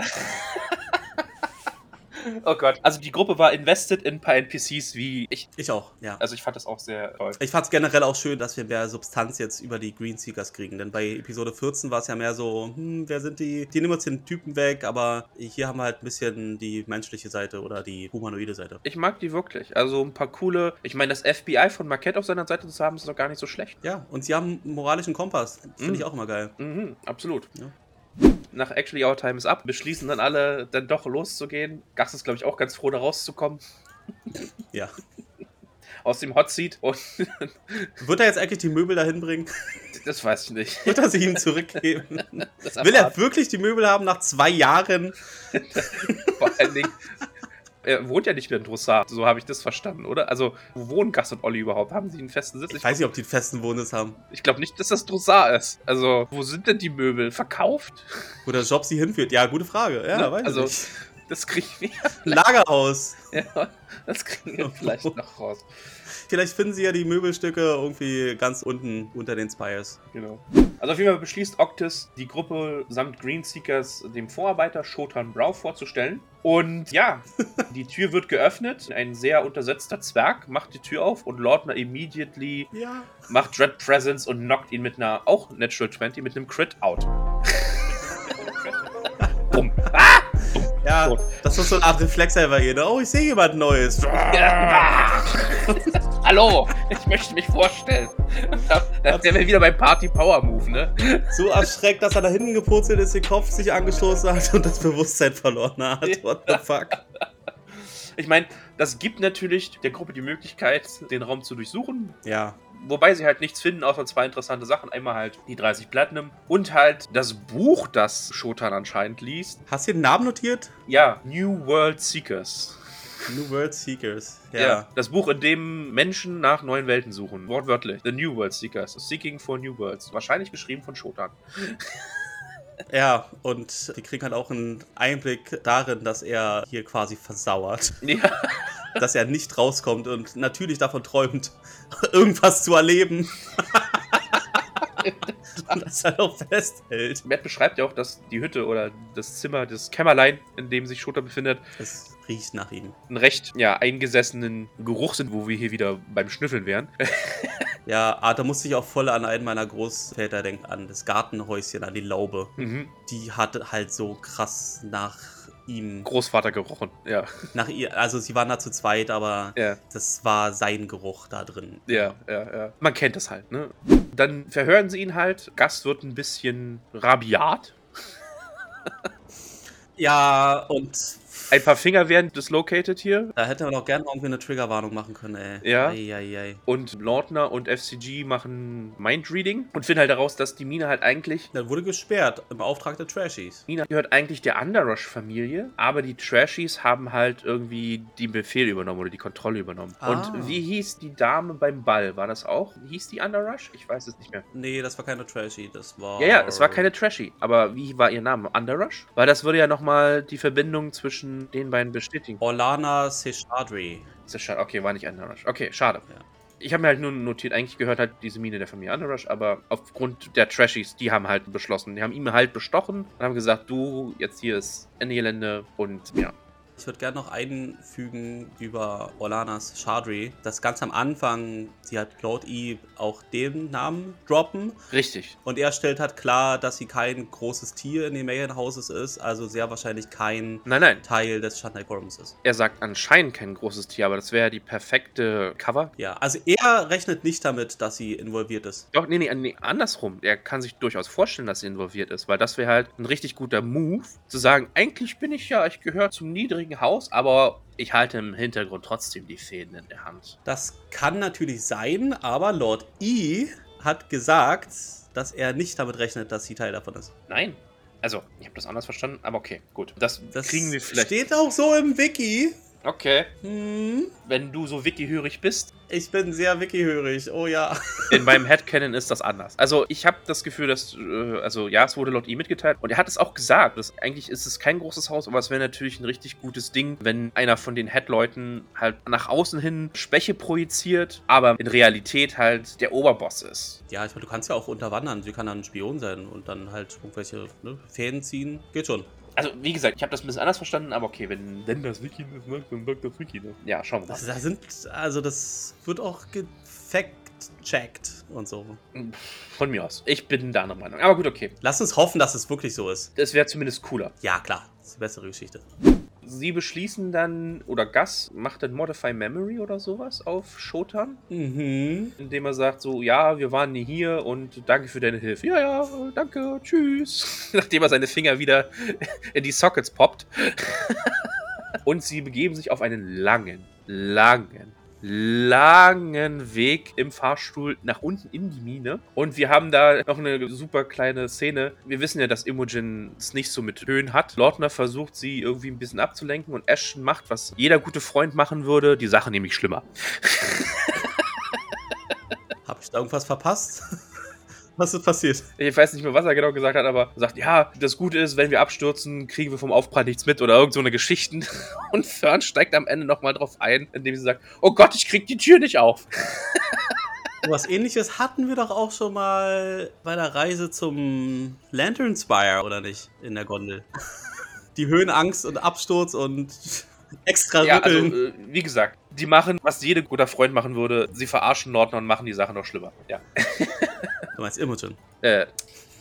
Oh Gott. Also die Gruppe war invested in ein paar NPCs wie ich.
Ich auch, ja.
Also ich fand das auch sehr toll.
Ich fand es generell auch schön, dass wir mehr Substanz jetzt über die Green Seekers kriegen. Denn bei Episode 14 war es ja mehr so, hm, wer sind die? Die nehmen uns den Typen weg, aber hier haben wir halt ein bisschen die menschliche Seite oder die humanoide Seite.
Ich mag die wirklich. Also ein paar coole. Ich meine, das FBI von Marquette auf seiner Seite zu haben, ist doch gar nicht so schlecht.
Ja, und sie haben einen moralischen Kompass. Finde
Mhm.
ich auch immer geil.
Mhm, absolut.
Ja.
Nach Actually Our Time is Up beschließen dann alle, dann doch loszugehen. Gas ist, glaube ich, auch ganz froh, da rauszukommen.
Ja.
Aus dem Hot Seat. Und
Wird er jetzt eigentlich die Möbel dahin bringen?
das weiß ich nicht.
Wird er sie ihm zurückgeben? Will er wirklich die Möbel haben nach zwei Jahren?
Vor allen Dingen. Er wohnt ja nicht mehr in Drossard, so habe ich das verstanden, oder? Also, wo wohnen Gas und Olli überhaupt? Haben sie einen festen Sitz?
Ich weiß nicht, ob die einen festen Wohnsitz haben.
Ich glaube nicht, dass das Drossard ist. Also, wo sind denn die Möbel? Verkauft?
Wo der Job sie hinführt. Ja, gute Frage. Ja,
Ne?
weiß
Also-
ich nicht.
Das kriegen wir.
Lagerhaus.
Ja, das kriegen wir vielleicht noch raus.
Vielleicht finden sie ja die Möbelstücke irgendwie ganz unten unter den Spires.
Genau. Also auf jeden Fall beschließt Octis, die Gruppe samt Greenseekers dem Vorarbeiter Shotan Brow vorzustellen. Und ja, die Tür wird geöffnet. Ein sehr untersetzter Zwerg macht die Tür auf und Lordner immediately
Ja.
macht Dread Presence und knockt ihn mit einer, auch Natural 20, mit einem Crit out.
Ja,
Tot.
das ist so eine Art Reflex bei ihr. ne? Oh, ich sehe jemand Neues.
Hallo, ich möchte mich vorstellen. Da wären wir wieder beim Party Power Move, ne?
So erschreckt, dass er da hinten gepurzelt ist, den Kopf sich angestoßen hat und das Bewusstsein verloren hat. What the fuck?
Ich meine, das gibt natürlich der Gruppe die Möglichkeit, den Raum zu durchsuchen.
Ja.
Wobei sie halt nichts finden, außer zwei interessante Sachen. Einmal halt die 30 Platinum und halt das Buch, das Shotan anscheinend liest.
Hast du den Namen notiert?
Ja, New World Seekers.
New World Seekers.
Ja.
Ja.
Das Buch, in dem Menschen nach neuen Welten suchen. Wortwörtlich. The New World Seekers. Seeking for New Worlds. Wahrscheinlich geschrieben von Shotan.
Ja, und die kriegen halt auch einen Einblick darin, dass er hier quasi versauert.
Ja.
Dass er nicht rauskommt und natürlich davon träumt, irgendwas zu erleben. und das halt auch festhält.
Matt beschreibt ja auch, dass die Hütte oder das Zimmer, das Kämmerlein, in dem sich Shotan befindet,
Es riecht nach ihm.
einen recht ja, eingesessenen Geruch sind, wo wir hier wieder beim Schnüffeln wären.
Ja, ah, da musste ich auch voll an einen meiner Großväter denken, an das Gartenhäuschen, an die Laube.
Mhm.
Die hatte halt so krass nach ihm,
Großvater gerochen, ja.
nach ihr, also sie waren da zu zweit, aber
Ja,
das war sein Geruch da drin.
ja, ja, ja. Man kennt das halt, ne? Dann verhören sie ihn halt. Gast wird ein bisschen rabiat.
Ja, und
Ein paar Finger werden dislocated hier.
da hätte man auch gerne irgendwie eine Triggerwarnung machen können, ey.
Ja.
Eieiei.
Und Lordner und FCG machen Mindreading und finden halt heraus, dass die Mine halt eigentlich.
Dann wurde gesperrt im Auftrag der Trashies.
Mine gehört eigentlich der Underrush-Familie, aber die Trashies haben halt irgendwie den Befehl übernommen oder die Kontrolle übernommen.
Ah.
Und wie hieß die Dame beim Ball? War das auch? Hieß die Underrush? Ich weiß es nicht mehr.
Nee, das war keine Trashie, das war.
Ja, ja, es war keine Trashy. Aber wie war ihr Name? Underrush? Weil das würde ja nochmal die Verbindung zwischen den beiden bestätigen.
Orlana Seshadri.
Schade. Okay, war nicht Underrush. Okay, schade.
Ja.
Ich habe mir halt nur notiert, eigentlich gehört halt diese Mine der Familie Underrush, aber aufgrund der Trashies, die haben halt beschlossen. Die haben ihn halt bestochen und haben gesagt, du, jetzt hier ist Ende Gelände und ja.
Ich würde gerne noch einfügen über Orlanas Shadri, dass ganz am Anfang sie hat Claude E auch den Namen droppen
Richtig.
und er stellt halt klar, dass sie kein großes Tier in den Medienhauses ist, also sehr wahrscheinlich kein
Nein, nein.
Teil des Shantai-Quorums ist.
Er sagt anscheinend kein großes Tier, aber das wäre die perfekte Cover.
Ja, also er rechnet nicht damit, dass sie involviert ist.
Doch, nee, nee, nee, andersrum. Er kann sich durchaus vorstellen, dass er involviert ist, weil das wäre halt ein richtig guter Move, zu sagen, eigentlich bin ich ja, ich gehöre zum niedrigen Haus, aber ich halte im Hintergrund trotzdem die Fäden in der Hand.
Das kann natürlich sein, aber Lord E hat gesagt, dass er nicht damit rechnet, dass sie Teil davon ist.
Nein. Also, ich habe das anders verstanden, aber okay, gut. Das,
Das
kriegen wir vielleicht.
steht auch so im Wiki.
Okay.
Hm,
Wenn du so wikihörig bist,
ich bin sehr wikihörig, oh ja.
in meinem Headcanon ist das anders. Also, ich habe das Gefühl, dass, äh, also ja, es wurde Lord E mitgeteilt und er hat es auch gesagt. Dass, eigentlich ist es kein großes Haus, aber es wäre natürlich ein richtig gutes Ding, wenn einer von den Headleuten halt nach außen hin Schwäche projiziert, aber in Realität halt der Oberboss ist.
Ja, ich meine, du kannst ja auch unterwandern. Sie kann dann ein Spion sein und dann halt irgendwelche ne, Fäden ziehen. Geht schon.
Also, wie gesagt, ich habe das ein bisschen anders verstanden, aber okay, wenn, wenn das Wiki das macht, dann sagt das Wiki das. Ja, schauen wir mal.
Das, da sind, also das wird auch gefact-checkt und so.
Von mir aus. Ich bin da anderer Meinung. Aber gut, okay.
Lass uns hoffen, dass es wirklich so ist.
Das wäre zumindest cooler.
Ja, klar. Das ist eine bessere Geschichte.
Sie beschließen dann, oder Gus macht dann Modify Memory oder sowas auf Shotan,
Mhm.
indem er sagt so, ja, wir waren nie hier und danke für deine Hilfe. Ja, ja, danke, tschüss. Nachdem er seine Finger wieder in die Sockets poppt. und sie begeben sich auf einen langen, langen, langen Weg im Fahrstuhl nach unten in die Mine. Und wir haben da noch eine super kleine Szene. Wir wissen ja, dass Imogen es nicht so mit Höhen hat. Lordner versucht sie irgendwie ein bisschen abzulenken und Ashton macht, was jeder gute Freund machen würde, die Sache nämlich schlimmer.
Hab ich da irgendwas verpasst? Was ist passiert?
Ich weiß nicht mehr, was er genau gesagt hat, aber er sagt, ja, das Gute ist, wenn wir abstürzen, kriegen wir vom Aufprall nichts mit oder irgend so eine Geschichten. Und Fern steigt am Ende nochmal drauf ein, indem sie sagt, oh Gott, ich krieg die Tür nicht auf.
Was ähnliches hatten wir doch auch schon mal bei der Reise zum Lantern Spire, oder nicht? In der Gondel. Die Höhenangst und Absturz und extra
Ja, also,
rütteln.
äh, wie gesagt, die machen, was jeder guter Freund machen würde. Sie verarschen Nordner und machen die Sache noch schlimmer. Ja.
Du meinst Imogen.
Äh.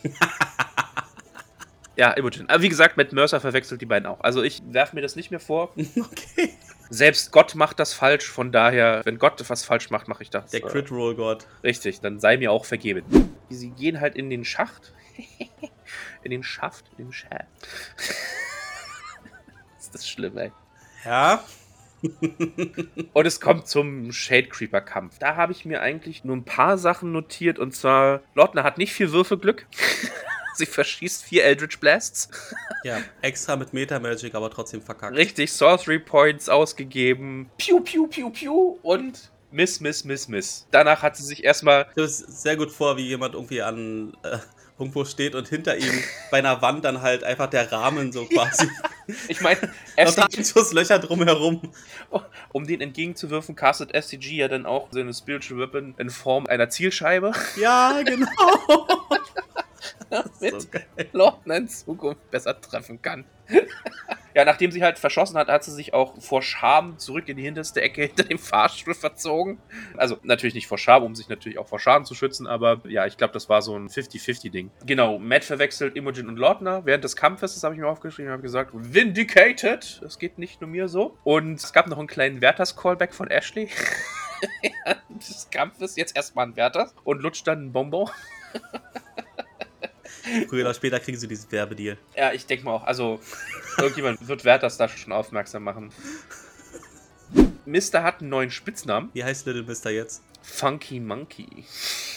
ja, Imogen. Aber wie gesagt, Matt Mercer verwechselt die beiden auch. Also ich werfe mir das nicht mehr vor.
Okay.
Selbst Gott macht das falsch, von daher, wenn Gott was falsch macht, mache ich das.
Der Crit Roll God.
Richtig, dann sei mir auch vergeben. Sie gehen halt in den Schacht. in den Schaft, in den Schaft. ist das schlimm, ey.
Ja.
Und es kommt zum Shade Creeper Kampf. Da habe ich mir eigentlich nur ein paar Sachen notiert. Und zwar, Lordner hat nicht viel Würfelglück. Sie verschießt vier Eldritch Blasts.
Ja, extra mit Meta Magic, aber trotzdem verkackt.
Richtig, Sorcery Points ausgegeben. Piu, piu, piu, piu. Und Miss, Miss, Miss, Miss. Danach hat sie sich erstmal.
Stelle es sehr gut vor, wie jemand irgendwie an äh, irgendwo steht und hinter ihm bei einer Wand dann halt einfach der Rahmen so quasi.
Ich meine,
Einschusslöcher drumherum.
um den entgegenzuwirfen, castet FCG ja dann auch seine Spiritual Weapon in Form einer Zielscheibe.
Ja, genau.
Mit
so.
Lordner in Zukunft besser treffen kann. Ja, nachdem sie halt verschossen hat, hat sie sich auch vor Scham zurück in die hinterste Ecke hinter dem Fahrstuhl verzogen. Also natürlich nicht vor Scham, um sich natürlich auch vor Schaden zu schützen, aber ja, ich glaube, das war so ein 50-50-Ding. Genau, Matt verwechselt Imogen und Lordner während des Kampfes, das habe ich mir aufgeschrieben, habe gesagt, Vindicated! Das geht nicht nur mir so. Und es gab noch einen kleinen Werthers-Callback von Ashley. Des Kampfes, jetzt erstmal ein Werthers und lutscht dann ein Bonbon.
Früher oder später kriegen sie diesen Werbedeal.
Ja, ich denke mal auch. Also, irgendjemand wird Werthers da schon aufmerksam machen. Mister hat einen neuen Spitznamen.
Wie heißt Little Mister jetzt?
Funky Monkey.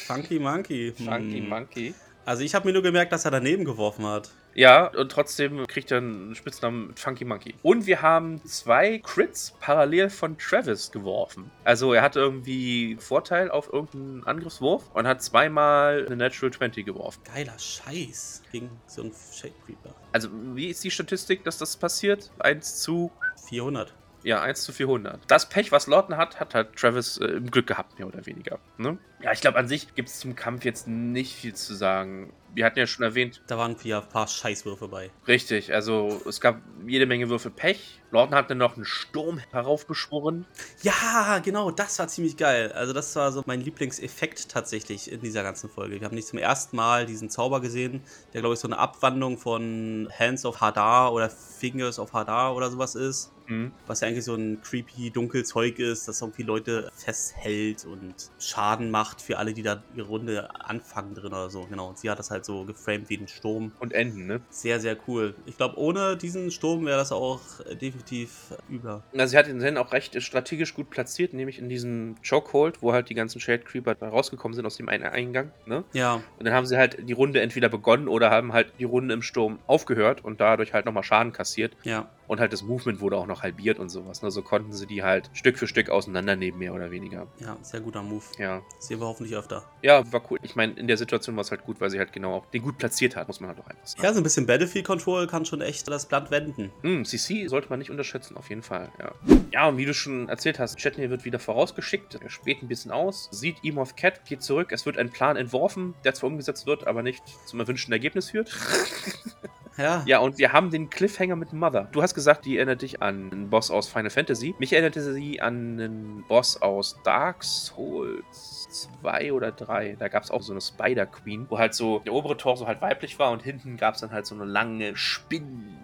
Funky Monkey.
Funky
Hm.
Monkey.
Also ich habe mir nur gemerkt, dass er daneben geworfen hat.
Ja, und trotzdem kriegt er einen Spitznamen Funky Monkey. Und wir haben zwei Crits parallel von Travis geworfen. Also er hat irgendwie Vorteil auf irgendeinen Angriffswurf und hat zweimal eine Natural 20 geworfen.
Geiler Scheiß gegen so einen Shade Creeper.
Also wie ist die Statistik, dass das passiert? 1 zu
400.
Ja, 1 zu 400. Das Pech, was Lawton hat, hat halt Travis äh, im Glück gehabt, mehr oder weniger. Ne? Ja, ich glaube, an sich gibt es zum Kampf jetzt nicht viel zu sagen. Wir hatten ja schon erwähnt,
Da waren wieder ein paar Scheißwürfe bei.
richtig, also es gab jede Menge Würfel Pech. Lawton hat dann noch einen Sturm heraufbeschworen.
Ja, genau, das war ziemlich geil. Also das war so mein Lieblingseffekt tatsächlich in dieser ganzen Folge. Wir haben nicht zum ersten Mal diesen Zauber gesehen, der glaube ich so eine Abwandlung von Hands of Hadar oder Fingers of Hadar oder sowas ist.
Mhm.
Was ja eigentlich so ein creepy, dunkel Zeug ist, das irgendwie Leute festhält und Schaden macht für alle, die da ihre Runde anfangen drin oder so. Genau, und sie hat das halt so geframed wie ein Sturm.
Und enden, ne?
Sehr, sehr cool. Ich glaube, ohne diesen Sturm wäre das auch definitiv über.
Also sie hat den Zen auch recht strategisch gut platziert, nämlich in diesem Chokehold, wo halt die ganzen Shade Creeper rausgekommen sind aus dem einen Eingang, ne?
Ja,
Und dann haben sie halt die Runde entweder begonnen oder haben halt die Runde im Sturm aufgehört und dadurch halt nochmal Schaden kassiert.
ja.
Und halt das Movement wurde auch noch halbiert und sowas. Ne? So konnten sie die halt Stück für Stück auseinandernehmen, mehr oder weniger.
Ja, sehr guter Move.
Ja.
Sehen wir hoffentlich öfter.
Ja, war cool. Ich meine, in der Situation war es halt gut, weil sie halt genau auch den gut platziert hat, muss man halt auch einfach sagen.
Ja, so ein bisschen Battlefield Control kann schon echt das Blatt wenden.
Hm, CC sollte man nicht unterschätzen, auf jeden Fall, ja. Ja, und wie du schon erzählt hast, Chetney wird wieder vorausgeschickt, er späht ein bisschen aus, sieht Emoth Cat, geht zurück, es wird ein Plan entworfen, der zwar umgesetzt wird, aber nicht zum erwünschten Ergebnis führt.
Ja.
Ja, und wir haben den Cliffhanger mit Mother. Du hast gesagt, die erinnert dich an einen Boss aus Final Fantasy. Mich erinnerte sie an einen Boss aus Dark Souls 2 oder 3. Da gab es auch so eine Spider Queen, wo halt so der obere Torso halt weiblich war und hinten gab es dann halt so eine lange Spinn.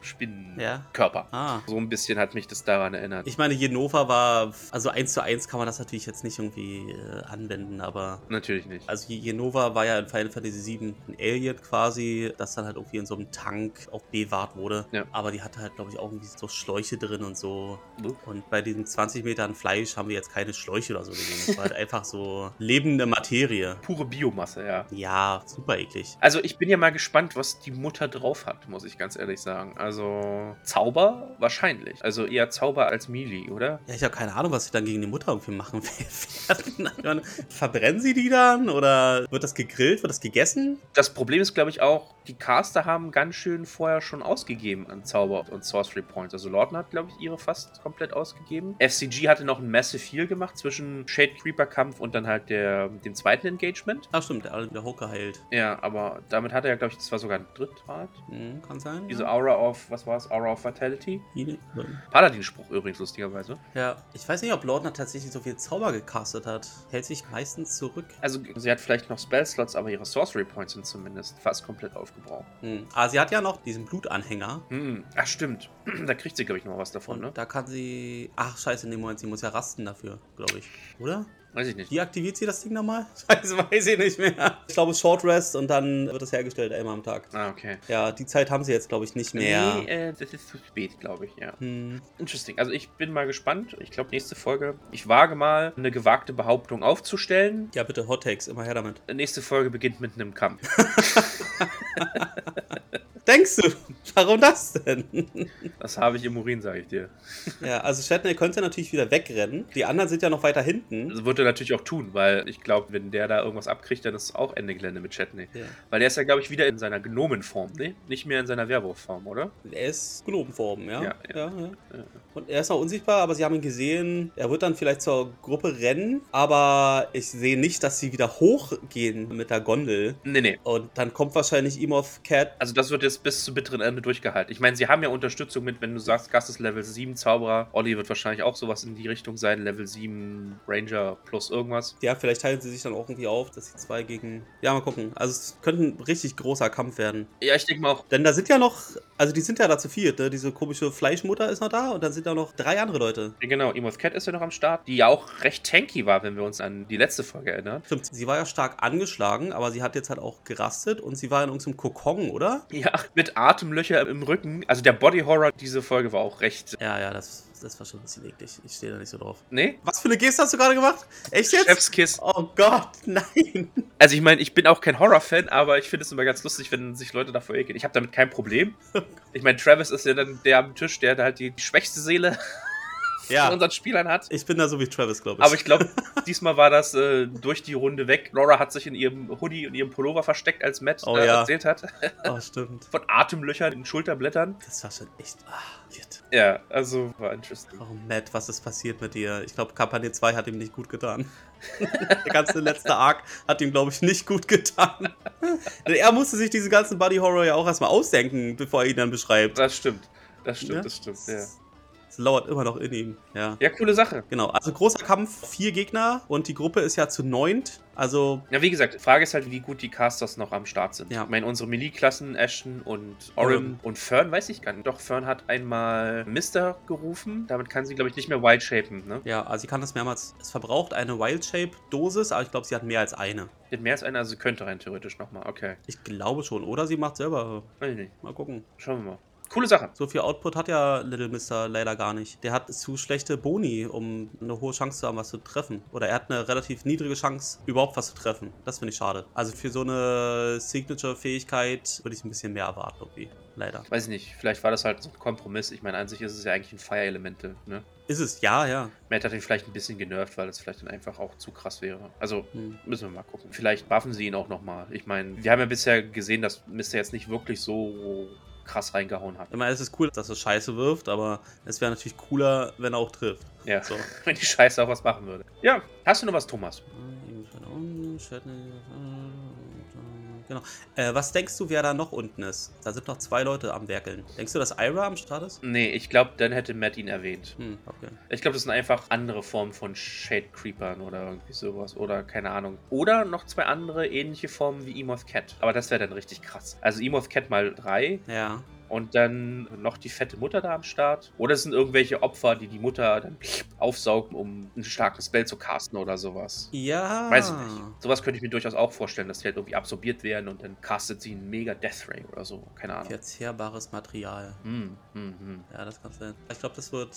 Spinnenkörper.
Ja. Ah.
So ein bisschen hat mich das daran erinnert.
Ich meine, Jenova war, also eins zu eins kann man das natürlich jetzt nicht irgendwie äh, anwenden, aber
Natürlich nicht.
also Jenova war ja in Final Fantasy VII ein Alien quasi, das dann halt irgendwie in so einem Tank auch bewahrt wurde.
Ja.
Aber die hatte halt, glaube ich, auch irgendwie so Schläuche drin und so.
Uh.
Und bei diesen 20 Metern Fleisch haben wir jetzt keine Schläuche oder so gesehen. Das war halt einfach so lebende Materie.
Pure Biomasse, ja.
Ja, super eklig.
Also ich bin ja mal gespannt, was die Mutter drauf hat, muss ich ganz ehrlich sagen. Also Zauber wahrscheinlich. Also eher Zauber als Melee, oder?
Ja, ich habe keine Ahnung, was sie dann gegen die Mutter irgendwie machen werden. Ich meine, Verbrennen sie die dann oder wird das gegrillt, wird das gegessen?
Das Problem ist, glaube ich, auch, die Caster haben ganz schön vorher schon ausgegeben an Zauber und Sorcery Points. Also Lorton hat, glaube ich, ihre fast komplett ausgegeben. FCG hatte noch ein Massive Heal gemacht zwischen Shade Creeper Kampf und dann halt der, dem zweiten Engagement.
Ach stimmt, der, der Hook geheilt.
Ja, aber damit hat er ja, glaube ich, das war sogar ein Drittgrad.
Hm, kann sein.
Diese
ja.
Aura of, was war es? Aura of Vitality.
Jene-
Paladin-Spruch übrigens, lustigerweise.
Ja, ich weiß nicht, ob Lordner tatsächlich so viel Zauber gecastet hat. Hält sich meistens zurück.
Also sie hat vielleicht noch Spell-Slots, aber ihre Sorcery Points sind zumindest fast komplett aufgebraucht.
Hm. Aber sie hat ja noch diesen Blutanhänger.
Hm, ach stimmt. Da kriegt sie, glaube ich, noch was davon, ne?
da kann sie. Ach, scheiße, in dem Moment, sie muss ja rasten dafür, glaube ich. Oder?
Weiß ich nicht.
Wie aktiviert sie das Ding nochmal? Scheiße, weiß ich nicht mehr. Ich glaube, Short Rest und dann wird das hergestellt einmal am Tag.
Ah, okay.
Ja, die Zeit haben sie jetzt, glaube ich, nicht mehr.
Nee, äh, das ist zu spät, glaube ich, ja.
Hm.
Interesting. Also ich bin mal gespannt. Ich glaube, nächste Folge. Ich wage mal, eine gewagte Behauptung aufzustellen.
Ja, bitte, Hot Takes, immer her damit.
Nächste Folge beginnt mit einem Kampf.
Denkst du? Warum das denn?
Das habe ich im Urin, sage ich dir.
ja, also Shatney könnte natürlich wieder wegrennen. Die anderen sind ja noch weiter hinten.
Das wird er natürlich auch tun, weil ich glaube, wenn der da irgendwas abkriegt, dann ist es auch Ende Gelände mit Chatney.
Ja.
Weil der ist ja, glaube ich, wieder in seiner Gnomenform, ne? Nicht mehr in seiner Werwolfform, oder?
Er ist Globenform, ja?
Ja, ja.
ja, Und er ist noch unsichtbar, aber sie haben ihn gesehen. Er wird dann vielleicht zur Gruppe rennen, aber ich sehe nicht, dass sie wieder hochgehen mit der Gondel.
Nee, nee.
Und dann kommt wahrscheinlich Imov Cat.
Also das wird jetzt bis zum bitteren Ende durchgehalten. Ich meine, sie haben ja Unterstützung mit, wenn du sagst, Gast ist Level 7 Zauberer. Olli wird wahrscheinlich auch sowas in die Richtung sein. Level 7 Ranger plus irgendwas.
Ja, vielleicht teilen sie sich dann auch irgendwie auf, dass sie zwei gegen. Ja, mal gucken. Also, es könnte ein richtig großer Kampf werden.
Ja, ich denke mal auch.
Denn da sind ja noch. Also, die sind ja da zu viert, ne? Diese komische Fleischmutter ist noch da und dann sind da noch drei andere Leute.
Genau, Emoth Cat ist ja noch am Start, die ja auch recht tanky war, wenn wir uns an die letzte Folge erinnern.
Stimmt, sie war ja stark angeschlagen, aber sie hat jetzt halt auch gerastet und sie war in irgendeinem Kokon, oder?
Ja, mit Atemlöcher im Rücken. Also der Body Horror, diese Folge war auch recht.
Ja, ja, das, das war schon ein bisschen eklig. Ich stehe da nicht so drauf.
Nee?
Was für eine Geste hast du gerade gemacht? Echt jetzt?
Chefskiss.
Oh Gott, nein.
Also ich meine, ich bin auch kein Horror-Fan, aber ich finde es immer ganz lustig, wenn sich Leute davor ekeln. Ich habe damit kein Problem. Ich meine, Travis ist ja dann der am Tisch, der halt die schwächste Seele von
Ja,
unseren Spielern hat.
ich bin da so wie Travis, glaube ich.
Aber ich glaube, diesmal war das äh, durch die Runde weg. Laura hat sich in ihrem Hoodie und ihrem Pullover versteckt, als Matt
Oh
äh,
ja.
erzählt hat.
Oh, stimmt.
Von Atemlöchern in Schulterblättern.
Das war schon echt. Ah, shit.
Ja, also war interesting.
Oh, Matt, was ist passiert mit dir? Ich glaube, Kampagne 2 hat ihm nicht gut getan. Der ganze letzte Arc hat ihm, glaube ich, nicht gut getan. Er musste sich diesen ganzen Body Horror ja auch erstmal ausdenken, bevor er ihn dann beschreibt.
Das stimmt. Das stimmt,
Ja?
das stimmt, ja.
Es lauert immer noch in ihm. Ja.
Ja, coole Sache.
Genau, also großer Kampf, vier Gegner und die Gruppe ist ja zu neunt. Also,
Ja, wie gesagt, die Frage ist halt, wie gut die Casters noch am Start sind.
Ja.
Ich meine, unsere Melee-Klassen, Ashton und Orim
Orim.
und Fern, weiß ich gar nicht. Doch, Fern hat einmal Mister gerufen. Damit kann sie, glaube ich, nicht mehr wild shapen, ne?
ja, also sie kann das mehrmals. Es verbraucht eine Wild Shape Dosis, aber ich glaube, sie hat mehr als eine.
Die hat mehr als eine, also sie könnte rein theoretisch nochmal. Okay.
Ich glaube schon. Oder sie macht selber.
Weiß ich nicht.
Mal gucken.
Schauen wir mal. Coole Sache.
So viel Output hat ja Little Mister leider gar nicht. Der hat zu schlechte Boni, um eine hohe Chance zu haben, was zu treffen. Oder er hat eine relativ niedrige Chance, überhaupt was zu treffen. Das finde ich schade. Also für so eine Signature-Fähigkeit würde ich ein bisschen mehr erwarten, irgendwie. Leider.
Weiß ich nicht. Vielleicht war das halt so ein Kompromiss. Ich meine, an sich ist es ja eigentlich ein Fire-Elemente, ne?
Ist es? Ja, ja.
Matt hat ihn vielleicht ein bisschen genervt, weil es vielleicht dann einfach auch zu krass wäre. Also
Hm.
müssen wir mal gucken. Vielleicht buffen sie ihn auch nochmal. Ich meine, wir haben ja bisher gesehen, dass Mister jetzt nicht wirklich so krass reingehauen hat.
Ich meine, es ist cool, dass er Scheiße wirft, aber es wäre natürlich cooler, wenn er auch trifft.
Ja,
So.
wenn die Scheiße auch was machen würde. Ja, hast du noch was, Thomas?
Genau. Äh, was denkst du, wer da noch unten ist? Da sind noch zwei Leute am Werkeln. Denkst du, dass Ira am Start ist?
Nee, ich glaube, dann hätte Matt ihn erwähnt.
Hm, okay.
Ich glaube, das sind einfach andere Formen von Shade Creepern oder irgendwie sowas. Oder keine Ahnung. Oder noch zwei andere ähnliche Formen wie Emoth Cat. Aber das wäre dann richtig krass. Also Emoth Cat mal drei
Ja.
Und dann noch die fette Mutter da am Start. Oder es sind irgendwelche Opfer, die die Mutter dann aufsaugen, um einen starken Spell zu casten oder sowas.
Ja.
Weiß ich nicht. Sowas könnte ich mir durchaus auch vorstellen, dass die halt irgendwie absorbiert werden und dann castet sie einen mega Death Ray oder so. Keine Ahnung.
Verzehrbares Material.
Hm, hm, hm.
Ja, das kann sein. Ich glaube, das wird.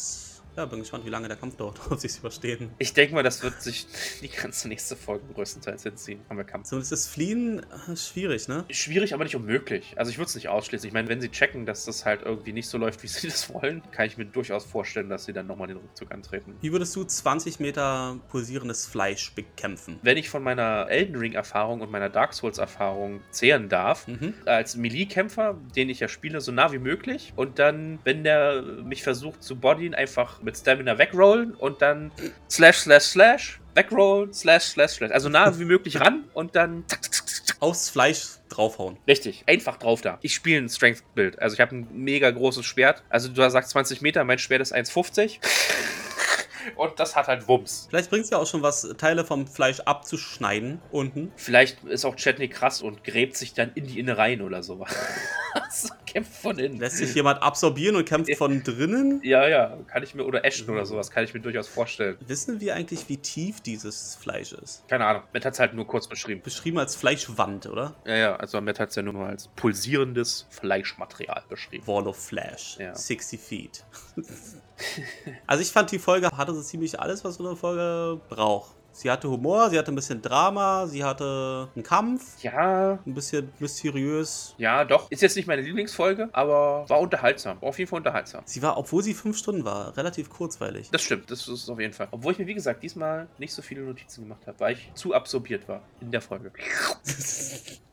Ja, bin gespannt, wie lange der Kampf dauert, ob sie es überstehen.
Ich denke mal, das wird sich die ganze nächste Folge größtenteils hinziehen. Haben wir Kampf.
Zumindest das Fliehen äh, schwierig, ne?
Schwierig, aber nicht unmöglich. Also ich würde es nicht ausschließen. Ich meine, wenn sie checken, dass das halt irgendwie nicht so läuft, wie sie das wollen, kann ich mir durchaus vorstellen, dass sie dann nochmal den Rückzug antreten.
Wie würdest du 20 Meter pulsierendes Fleisch bekämpfen?
Wenn ich von meiner Elden Ring-Erfahrung und meiner Dark Souls-Erfahrung zehren darf,
Mhm.
als Melee-Kämpfer, den ich ja spiele, so nah wie möglich. Und dann, wenn der mich versucht zu bodyen, einfach mit Stamina wegrollen und dann slash, slash, slash, wegrollen, slash, slash, slash. Also nah wie möglich ran und dann zack, zack, zack.
Aufs Fleisch draufhauen.
Richtig, einfach drauf da. Ich spiele ein Strength-Bild. Also ich habe ein mega großes Schwert. Also du sagst 20 Meter, mein Schwert ist 1,50. Und das hat halt Wumms.
Vielleicht bringt es ja auch schon was, Teile vom Fleisch abzuschneiden unten.
Vielleicht ist auch Chetney krass und gräbt sich dann in die Innereien oder sowas. kämpft von innen.
Lässt sich jemand absorbieren und kämpft von drinnen?
Ja, ja, kann ich mir, oder Ashton oder sowas, kann ich mir durchaus vorstellen.
Wissen wir eigentlich, wie tief dieses Fleisch ist?
Keine Ahnung, Matt hat es halt nur kurz beschrieben.
Beschrieben als Fleischwand, oder?
Ja, ja, also Matt hat es ja nur als pulsierendes Fleischmaterial beschrieben.
Wall of Flash.
Ja.
60 Feet. also ich fand, die Folge hatte so ziemlich alles, was so eine Folge braucht. Sie hatte Humor, sie hatte ein bisschen Drama, sie hatte einen Kampf,
Ja,
ein bisschen mysteriös.
ja, doch. Ist jetzt nicht meine Lieblingsfolge, aber war unterhaltsam. War auf jeden Fall unterhaltsam.
Sie war, obwohl sie fünf Stunden war, relativ kurzweilig.
Das stimmt, das ist auf jeden Fall. Obwohl ich mir, wie gesagt, diesmal nicht so viele Notizen gemacht habe, weil ich zu absorbiert war in der Folge.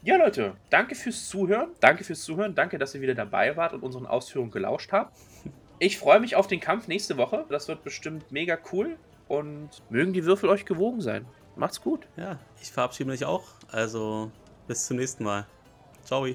Ja, Leute, danke fürs Zuhören. Danke fürs Zuhören. Danke, dass ihr wieder dabei wart und unseren Ausführungen gelauscht habt. Ich freue mich auf den Kampf nächste Woche. Das wird bestimmt mega cool. Und mögen die Würfel euch gewogen sein. Macht's gut.
Ja, ich verabschiede mich auch. Also bis zum nächsten Mal. Ciao.